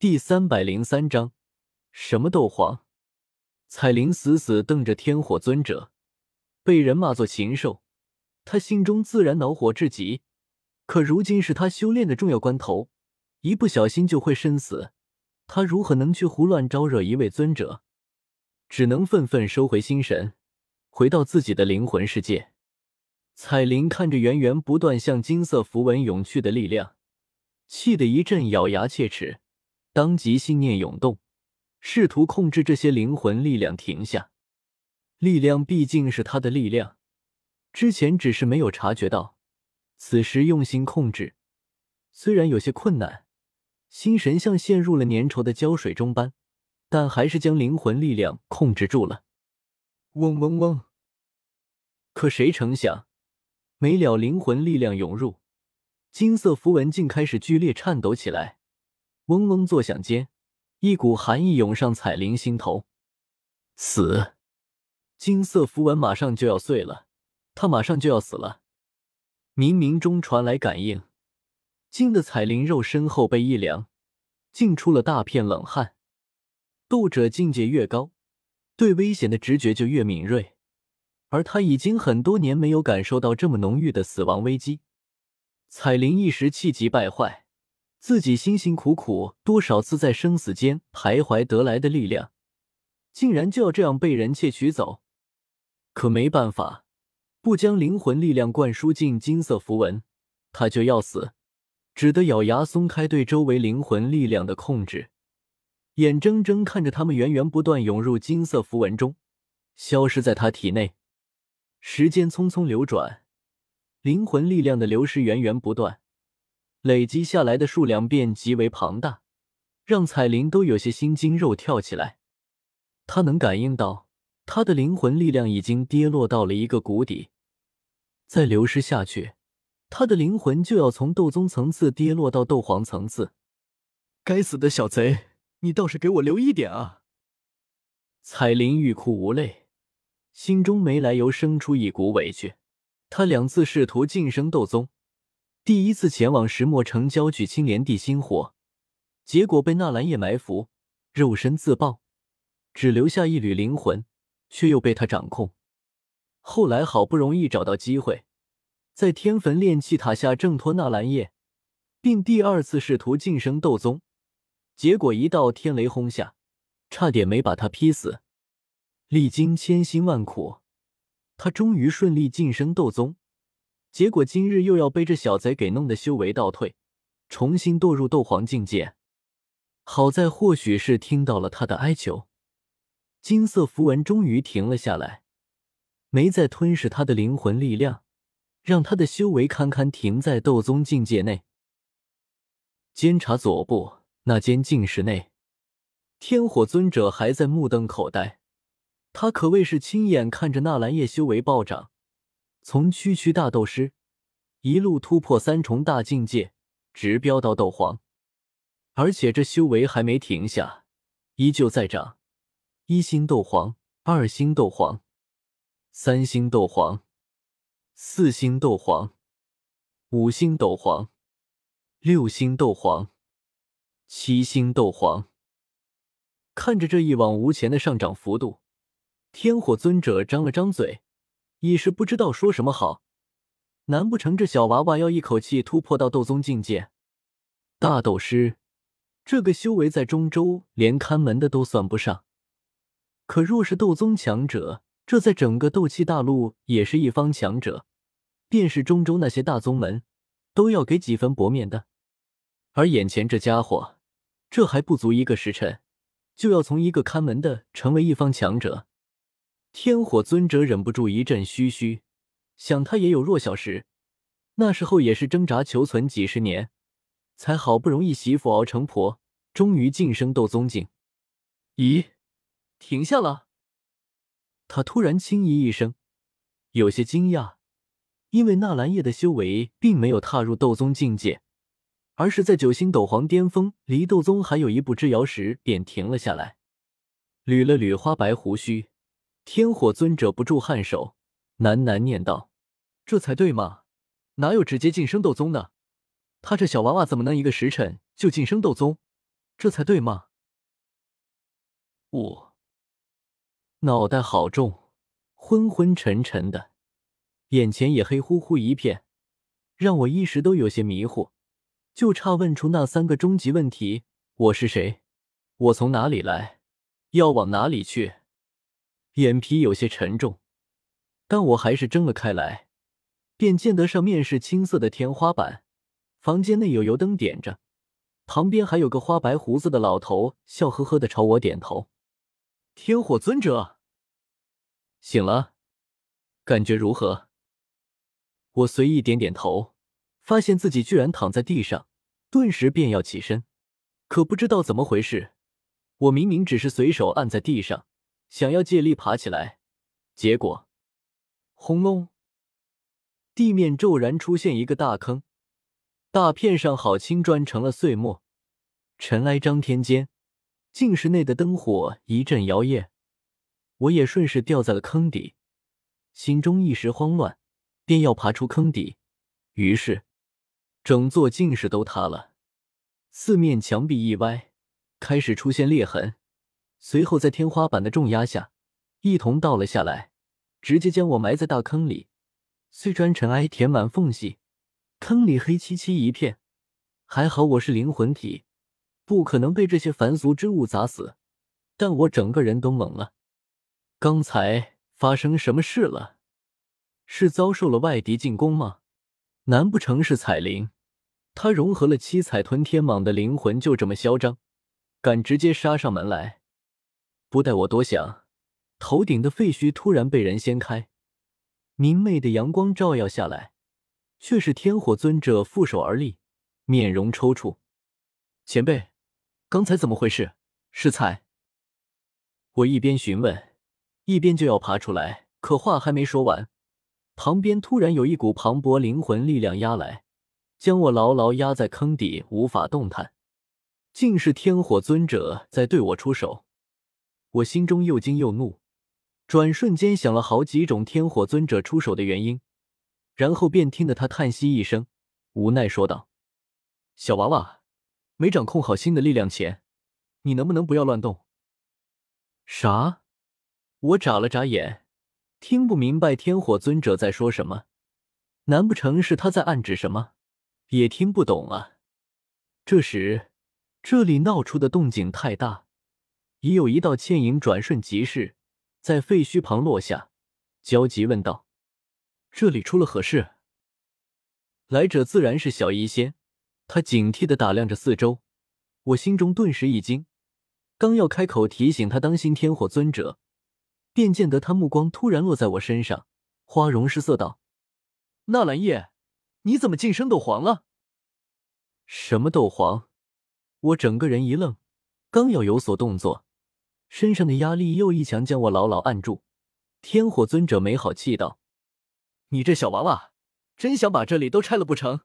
第三百零三章，什么斗皇？彩铃死死瞪着天火尊者，被人骂作禽兽，他心中自然恼火至极。可如今是他修炼的重要关头，一不小心就会身死，他如何能去胡乱招惹一位尊者？只能愤愤收回心神，回到自己的灵魂世界。彩铃看着源源不断向金色符文涌去的力量，气得一阵咬牙切齿。当即信念涌动，试图控制这些灵魂力量停下。力量毕竟是他的力量，之前只是没有察觉到，此时用心控制，虽然有些困难，心神像陷入了粘稠的胶水中般，但还是将灵魂力量控制住了。嗡嗡嗡！可谁成想，没了灵魂力量涌入，金色符文竟开始剧烈颤抖起来。嗡嗡作响间，一股寒意涌上彩铃心头。死！金色符文马上就要碎了，他马上就要死了。冥冥中传来感应，惊得彩铃肉身后背一凉，竟出了大片冷汗。斗者境界越高，对危险的直觉就越敏锐，而他已经很多年没有感受到这么浓郁的死亡危机。彩铃一时气急败坏。自己辛辛苦苦多少次在生死间徘徊得来的力量，竟然就要这样被人窃取走？可没办法，不将灵魂力量灌输进金色符文，他就要死，只得咬牙松开对周围灵魂力量的控制，眼睁睁看着他们源源不断涌入金色符文中，消失在他体内。时间匆匆流转，灵魂力量的流失源源不断。累积下来的数量便极为庞大，让彩铃都有些心惊肉跳起来。他能感应到，他的灵魂力量已经跌落到了一个谷底，再流失下去，他的灵魂就要从斗宗层次跌落到斗皇层次。该死的小贼，你倒是给我留一点啊！彩铃欲哭无泪，心中没来由生出一股委屈。他两次试图晋升斗宗。第一次前往石墨城郊取青莲地心火，结果被纳兰叶埋伏，肉身自爆，只留下一缕灵魂，却又被他掌控。后来好不容易找到机会，在天坟炼气塔下挣脱纳兰叶，并第二次试图晋升斗宗，结果一道天雷轰下，差点没把他劈死。历经千辛万苦，他终于顺利晋升斗宗。结果今日又要被这小贼给弄得修为倒退，重新堕入斗皇境界。好在或许是听到了他的哀求，金色符文终于停了下来，没再吞噬他的灵魂力量，让他的修为堪堪停在斗宗境界内。监察左部那间禁室内，天火尊者还在目瞪口呆，他可谓是亲眼看着纳兰叶修为暴涨。从区区大斗师一路突破三重大境界，直飙到斗皇，而且这修为还没停下，依旧在涨。一星斗皇，二星斗皇，三星斗皇，四星斗皇，五星斗皇，六星斗皇，七星斗皇。看着这一往无前的上涨幅度，天火尊者张了张嘴。一时不知道说什么好，难不成这小娃娃要一口气突破到斗宗境界？大斗师这个修为在中州连看门的都算不上，可若是斗宗强者，这在整个斗气大陆也是一方强者，便是中州那些大宗门都要给几分薄面的。而眼前这家伙，这还不足一个时辰，就要从一个看门的成为一方强者。天火尊者忍不住一阵嘘嘘，想他也有弱小时，那时候也是挣扎求存几十年，才好不容易媳妇熬成婆，终于晋升斗宗境。咦，停下了！他突然轻咦一声，有些惊讶，因为纳兰叶的修为并没有踏入斗宗境界，而是在九星斗皇巅峰，离斗宗还有一步之遥时便停了下来，捋了捋花白胡须。天火尊者不住颔首，喃喃念道：“这才对嘛，哪有直接晋升斗宗的？他这小娃娃怎么能一个时辰就晋升斗宗？这才对吗？我脑袋好重，昏昏沉沉的，眼前也黑乎乎一片，让我一时都有些迷糊，就差问出那三个终极问题：我是谁？我从哪里来？要往哪里去？眼皮有些沉重，但我还是睁了开来，便见得上面是青色的天花板，房间内有油灯点着，旁边还有个花白胡子的老头，笑呵呵的朝我点头。天火尊者醒了，感觉如何？我随意点点头，发现自己居然躺在地上，顿时便要起身，可不知道怎么回事，我明明只是随手按在地上，想要借力爬起来，结果轰隆，地面骤然出现一个大坑，大片上好青砖成了碎末，尘埃张天间。净室内的灯火一阵摇曳，我也顺势掉在了坑底，心中一时慌乱，便要爬出坑底，于是整座净室都塌了，四面墙壁一歪，开始出现裂痕，随后在天花板的重压下，一同倒了下来，直接将我埋在大坑里，碎砖尘埃填满缝隙，坑里黑漆漆一片，还好我是灵魂体。不可能被这些凡俗之物砸死，但我整个人都懵了。刚才发生什么事了？是遭受了外敌进攻吗？难不成是彩铃？他融合了七彩吞天蟒的灵魂，就这么嚣张，敢直接杀上门来？不待我多想，头顶的废墟突然被人掀开，明媚的阳光照耀下来，却是天火尊者负手而立，面容抽搐。前辈。刚才怎么回事？是菜。我一边询问，一边就要爬出来，可话还没说完，旁边突然有一股磅礴灵魂力量压来，将我牢牢压在坑底，无法动弹。竟是天火尊者在对我出手，我心中又惊又怒，转瞬间想了好几种天火尊者出手的原因，然后便听得他叹息一声，无奈说道：“小娃娃。”没掌控好新的力量前，你能不能不要乱动？啥？我眨了眨眼，听不明白天火尊者在说什么。难不成是他在暗指什么？也听不懂啊。这时，这里闹出的动静太大，已有一道倩影转瞬即逝，在废墟旁落下，焦急问道：“这里出了何事？”来者自然是小医仙。他警惕的打量着四周，我心中顿时一惊，刚要开口提醒他当心天火尊者，便见得他目光突然落在我身上，花容失色道：“纳兰叶，你怎么晋升斗皇了？”“什么斗皇？”我整个人一愣，刚要有所动作，身上的压力又一强将我牢牢按住。天火尊者没好气道：“你这小娃娃，真想把这里都拆了不成？”